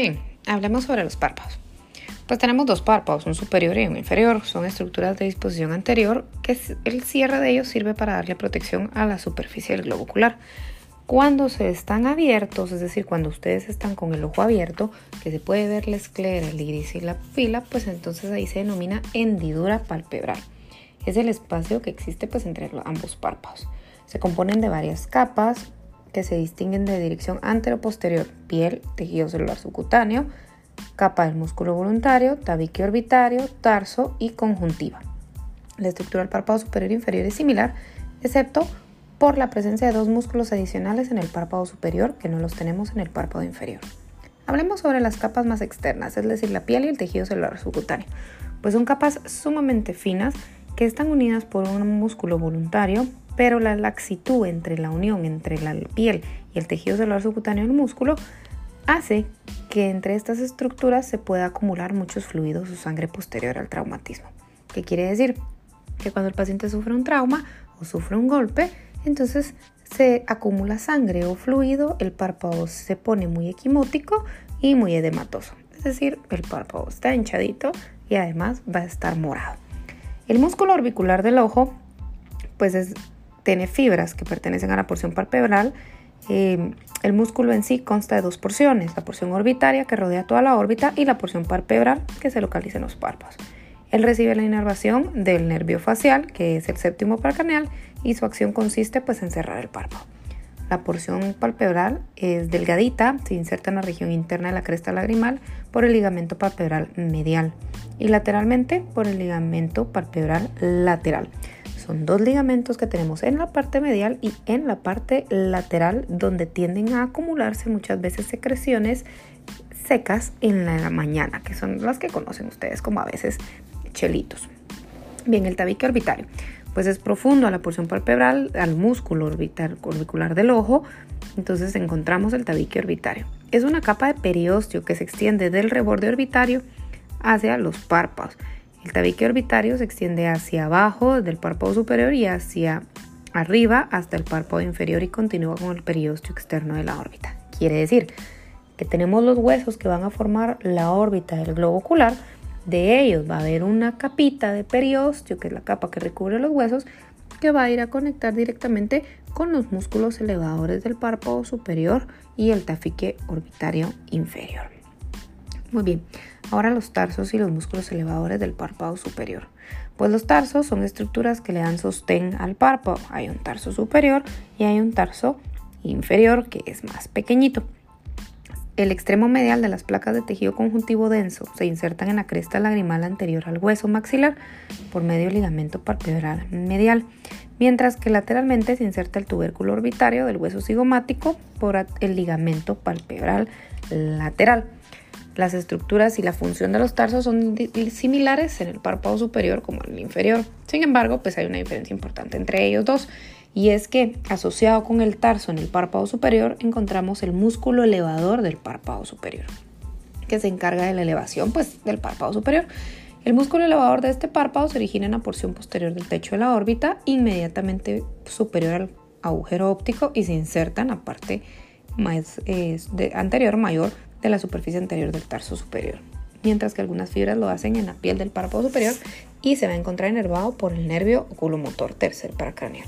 Bien, hablemos sobre los párpados. Pues tenemos dos párpados, un superior y un inferior. Son estructuras de disposición anterior que el cierre de ellos sirve para darle protección a la superficie del globo ocular. Cuando se están abiertos, es decir, cuando ustedes están con el ojo abierto, que se puede ver la esclera, el iris y la pupila, pues entonces ahí se denomina hendidura palpebral. Es el espacio que existe pues entre ambos párpados. Se componen de varias capas que se distinguen de dirección antero-posterior, piel, tejido celular subcutáneo, capa del músculo voluntario, tabique orbitario, tarso y conjuntiva. La estructura del párpado superior e inferior es similar, excepto por la presencia de dos músculos adicionales en el párpado superior que no los tenemos en el párpado inferior. Hablemos sobre las capas más externas, es decir, la piel y el tejido celular subcutáneo. Pues son capas sumamente finas que están unidas por un músculo voluntario, pero la laxitud entre la unión entre la piel y el tejido celular subcutáneo del músculo hace que entre estas estructuras se pueda acumular muchos fluidos o sangre posterior al traumatismo. ¿Qué quiere decir? Que cuando el paciente sufre un trauma o sufre un golpe, entonces se acumula sangre o fluido, el párpado se pone muy equimótico y muy edematoso. Es decir, el párpado está hinchadito y además va a estar morado. El músculo orbicular del ojo, pues tiene fibras que pertenecen a la porción palpebral. Eh, el músculo en sí consta de dos porciones, la porción orbitaria que rodea toda la órbita y la porción palpebral que se localiza en los párpados. Él recibe la inervación del nervio facial, que es el séptimo paracraneal, y su acción consiste pues en cerrar el párpado. La porción palpebral es delgadita, se inserta en la región interna de la cresta lagrimal por el ligamento palpebral medial y lateralmente por el ligamento palpebral lateral. Son dos ligamentos que tenemos en la parte medial y en la parte lateral donde tienden a acumularse muchas veces secreciones secas en la mañana, que son las que conocen ustedes como a veces chelitos. Bien, el tabique orbitario pues es profundo a la porción palpebral, al músculo orbital, orbicular del ojo, entonces encontramos el tabique orbitario. Es una capa de periósteo que se extiende del reborde orbitario hacia los párpados. El tabique orbitario se extiende hacia abajo del párpado superior y hacia arriba hasta el párpado inferior y continúa con el periósteo externo de la órbita. Quiere decir que tenemos los huesos que van a formar la órbita del globo ocular, de ellos va a haber una capita de periósteo, que es la capa que recubre los huesos, que va a ir a conectar directamente con los músculos elevadores del párpado superior y el tafique orbitario inferior. Muy bien, ahora los tarsos y los músculos elevadores del párpado superior. Pues los tarsos son estructuras que le dan sostén al párpado. Hay un tarso superior y hay un tarso inferior que es más pequeñito. El extremo medial de las placas de tejido conjuntivo denso se insertan en la cresta lagrimal anterior al hueso maxilar por medio del ligamento palpebral medial, mientras que lateralmente se inserta el tubérculo orbitario del hueso cigomático por el ligamento palpebral lateral. Las estructuras y la función de los tarsos son similares en el párpado superior como en el inferior. Sin embargo, pues hay una diferencia importante entre ellos dos y es que asociado con el tarso en el párpado superior encontramos el músculo elevador del párpado superior, que se encarga de la elevación pues, del párpado superior. El músculo elevador de este párpado se origina en la porción posterior del techo de la órbita, inmediatamente superior al agujero óptico y se inserta en la parte más, anterior mayor de la superficie anterior del tarso superior, mientras que algunas fibras lo hacen en la piel del párpado superior y se va a encontrar inervado por el nervio oculomotor tercer paracraneal.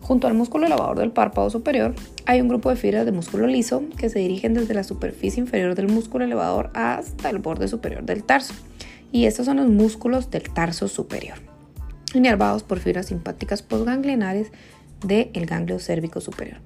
Junto al músculo elevador del párpado superior hay un grupo de fibras de músculo liso que se dirigen desde la superficie inferior del músculo elevador hasta el borde superior del tarso. Y estos son los músculos del tarso superior, inervados por fibras simpáticas postganglionares del ganglio cérvico superior.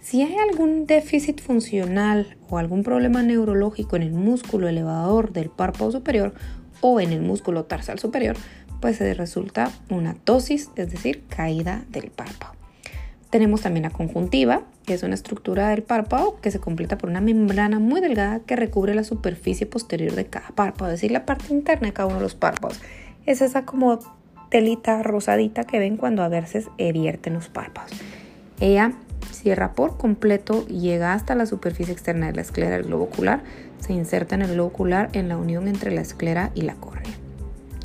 Si hay algún déficit funcional o algún problema neurológico en el músculo elevador del párpado superior o en el músculo tarsal superior, pues se resulta una tosis, es decir, caída del párpado. Tenemos también la conjuntiva, que es una estructura del párpado que se completa por una membrana muy delgada que recubre la superficie posterior de cada párpado, es decir, la parte interna de cada uno de los párpados. Es esa como telita rosadita que ven cuando a veces vierten los párpados. Ella cierra por completo, llega hasta la superficie externa de la esclera del globo ocular, se inserta en el globo ocular en la unión entre la esclera y la córnea.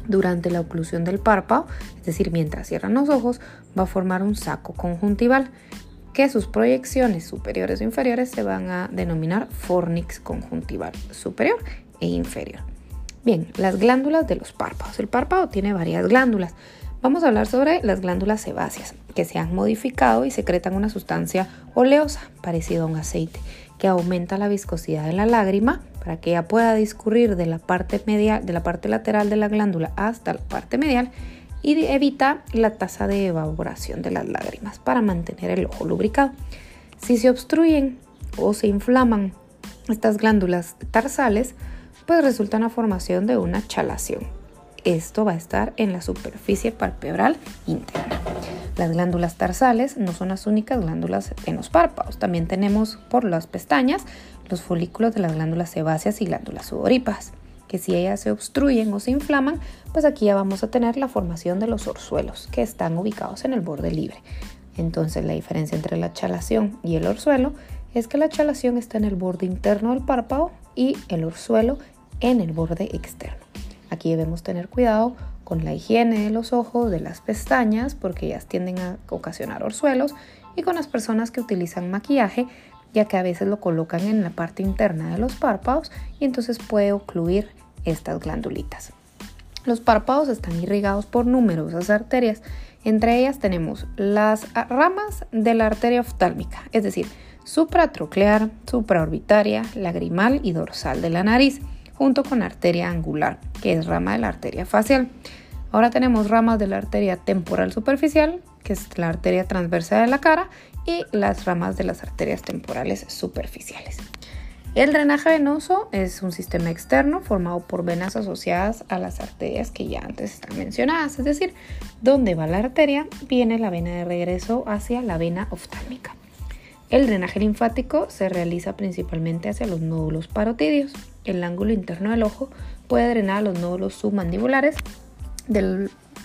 Durante la oclusión del párpado, es decir, mientras cierran los ojos, va a formar un saco conjuntival. que sus proyecciones superiores o inferiores se van a denominar fornix conjuntival superior e inferior. Bien, las glándulas de los párpados. El párpado tiene varias glándulas. Vamos a hablar sobre las glándulas sebáceas, que se han modificado y secretan una sustancia oleosa, parecida a un aceite, que aumenta la viscosidad de la lágrima para que ella pueda discurrir de la parte medial, de la parte lateral de la glándula hasta la parte medial y evita la tasa de evaporación de las lágrimas para mantener el ojo lubricado. Si se obstruyen o se inflaman estas glándulas tarsales, pues resulta una formación de una chalación esto va a estar en la superficie palpebral interna. Las glándulas tarsales no son las únicas glándulas en los párpados. También tenemos por las pestañas los folículos de las glándulas sebáceas y glándulas sudoríparas, que si ellas se obstruyen o se inflaman, pues aquí ya vamos a tener la formación de los orzuelos, que están ubicados en el borde libre. Entonces la diferencia entre la chalación y el orzuelo es que la chalación está en el borde interno del párpado y el orzuelo en el borde externo. Aquí debemos tener cuidado con la higiene de los ojos, de las pestañas, porque ellas tienden a ocasionar orzuelos, y con las personas que utilizan maquillaje, ya que a veces lo colocan en la parte interna de los párpados y entonces puede ocluir estas glandulitas. Los párpados están irrigados por numerosas arterias. Entre ellas tenemos las ramas de la arteria oftálmica, es decir, supratroclear, supraorbitaria, lagrimal y dorsal de la nariz junto con arteria angular, que es rama de la arteria facial. Ahora tenemos ramas de la arteria temporal superficial, que es la arteria transversa de la cara, y las ramas de las arterias temporales superficiales. El drenaje venoso es un sistema externo formado por venas asociadas a las arterias que ya antes están mencionadas, es decir, donde va la arteria viene la vena de regreso hacia la vena oftálmica. El drenaje linfático se realiza principalmente hacia los nódulos parotidios. El ángulo interno del ojo puede drenar los nódulos submandibulares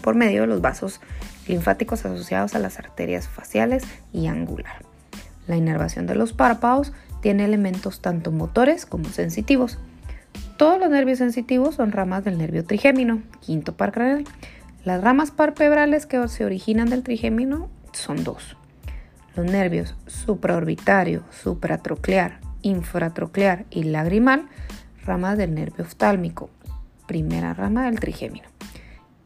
por medio de los vasos linfáticos asociados a las arterias faciales y angular. La inervación de los párpados tiene elementos tanto motores como sensitivos. Todos los nervios sensitivos son ramas del nervio trigémino, quinto par craneal. Las ramas parpebrales que se originan del trigémino son dos los nervios supraorbitario, supratroclear, infratroclear y lagrimal, ramas del nervio oftálmico, primera rama del trigémino,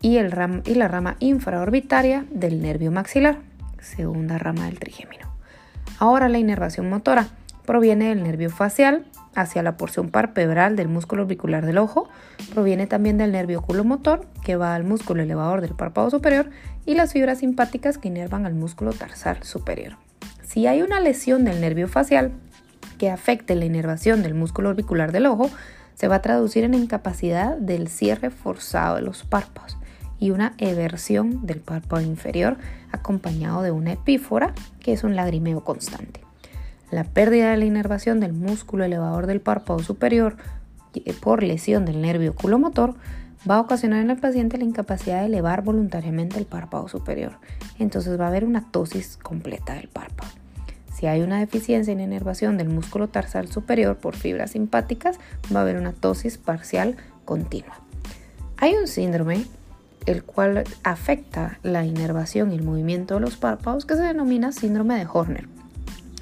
y, el y la rama infraorbitaria del nervio maxilar, segunda rama del trigémino. Ahora la inervación motora proviene del nervio facial hacia la porción parpebral del músculo orbicular del ojo, proviene también del nervio oculomotor que va al músculo elevador del párpado superior y las fibras simpáticas que inervan al músculo tarsal superior. Si hay una lesión del nervio facial que afecte la inervación del músculo orbicular del ojo, se va a traducir en incapacidad del cierre forzado de los párpados y una eversión del párpado inferior acompañado de una epífora, que es un lagrimeo constante. La pérdida de la inervación del músculo elevador del párpado superior eh, por lesión del nervio oculomotor va a ocasionar en el paciente la incapacidad de elevar voluntariamente el párpado superior. Entonces va a haber una tosis completa del párpado. Si hay una deficiencia en inervación del músculo tarsal superior por fibras simpáticas, va a haber una tosis parcial continua. Hay un síndrome el cual afecta la inervación y el movimiento de los párpados que se denomina síndrome de Horner.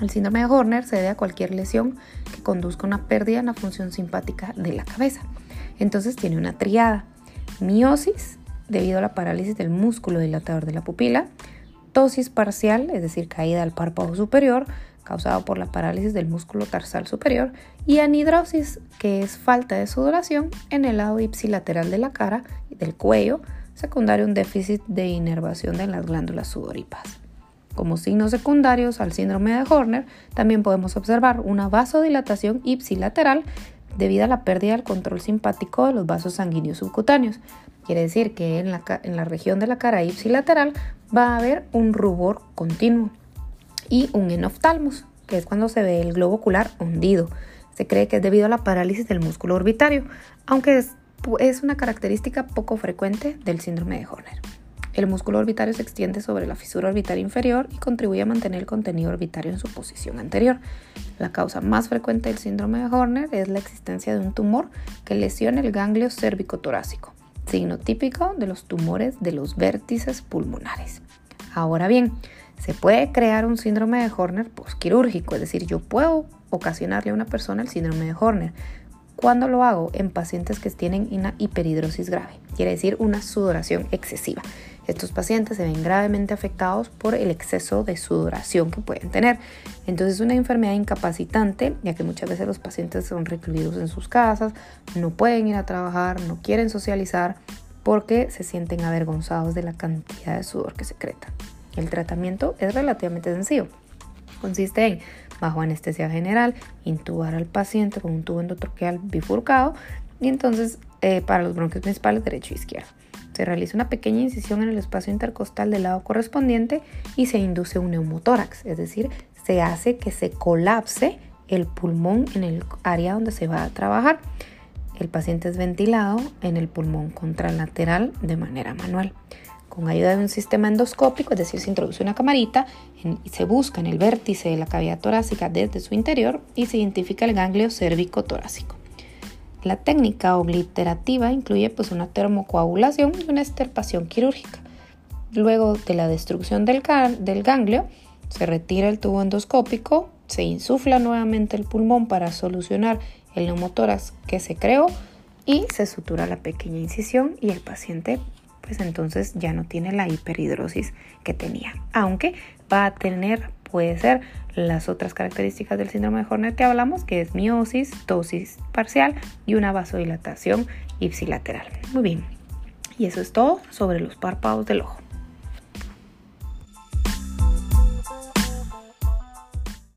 El síndrome de Horner se debe a cualquier lesión que conduzca a una pérdida en la función simpática de la cabeza. Entonces tiene una triada. Miosis, debido a la parálisis del músculo dilatador de la pupila. Parcial, es decir, caída del párpado superior, causado por la parálisis del músculo tarsal superior. Y anidrosis, que es falta de sudoración en el lado ipsilateral de la cara y del cuello, secundario a un déficit de inervación de las glándulas sudoríparas. Como signos secundarios al síndrome de Horner, también podemos observar una vasodilatación ipsilateral debido a la pérdida del control simpático de los vasos sanguíneos subcutáneos. Quiere decir que en la, región de la cara ipsilateral va a haber un rubor continuo y un enoftalmos, que es cuando se ve el globo ocular hundido. Se cree que es debido a la parálisis del músculo orbitario, aunque es, una característica poco frecuente del síndrome de Horner. El músculo orbitario se extiende sobre la fisura orbitaria inferior y contribuye a mantener el contenido orbitario en su posición anterior. La causa más frecuente del síndrome de Horner es la existencia de un tumor que lesiona el ganglio cérvico-torácico, signo típico de los tumores de los vértices pulmonares. Ahora bien, Se puede crear un síndrome de Horner postquirúrgico, es decir, yo puedo ocasionarle a una persona el síndrome de Horner. ¿Cuándo lo hago? En pacientes que tienen una hiperhidrosis grave, quiere decir una sudoración excesiva. Estos pacientes se ven gravemente afectados por el exceso de sudoración que pueden tener. Entonces es una enfermedad incapacitante, ya que muchas veces los pacientes son recluidos en sus casas, no pueden ir a trabajar, no quieren socializar porque se sienten avergonzados de la cantidad de sudor que secretan. El tratamiento es relativamente sencillo. Consiste en, bajo anestesia general, intubar al paciente con un tubo endotroqueal bifurcado y entonces eh, para los bronquios principales derecho e izquierdo. Se realiza una pequeña incisión en el espacio intercostal del lado correspondiente y se induce un neumotórax, es decir, se hace que se colapse el pulmón en el área donde se va a trabajar. El paciente es ventilado en el pulmón contralateral de manera manual con ayuda de un sistema endoscópico, es decir, se introduce una camarita y se busca en el vértice de la cavidad torácica desde su interior y se identifica el ganglio cérvico torácico. La técnica obliterativa incluye pues, una termocoagulación y una extirpación quirúrgica. Luego de la destrucción del, del ganglio, se retira el tubo endoscópico, se insufla nuevamente el pulmón para solucionar el neumotórax que se creó y se sutura la pequeña incisión y el paciente pues entonces ya no tiene la hiperhidrosis que tenía. Aunque va a tener, puede ser, las otras características del síndrome de Horner que hablamos, que es miosis, tosis parcial y una vasodilatación ipsilateral. Muy bien. Y eso es todo sobre los párpados del ojo.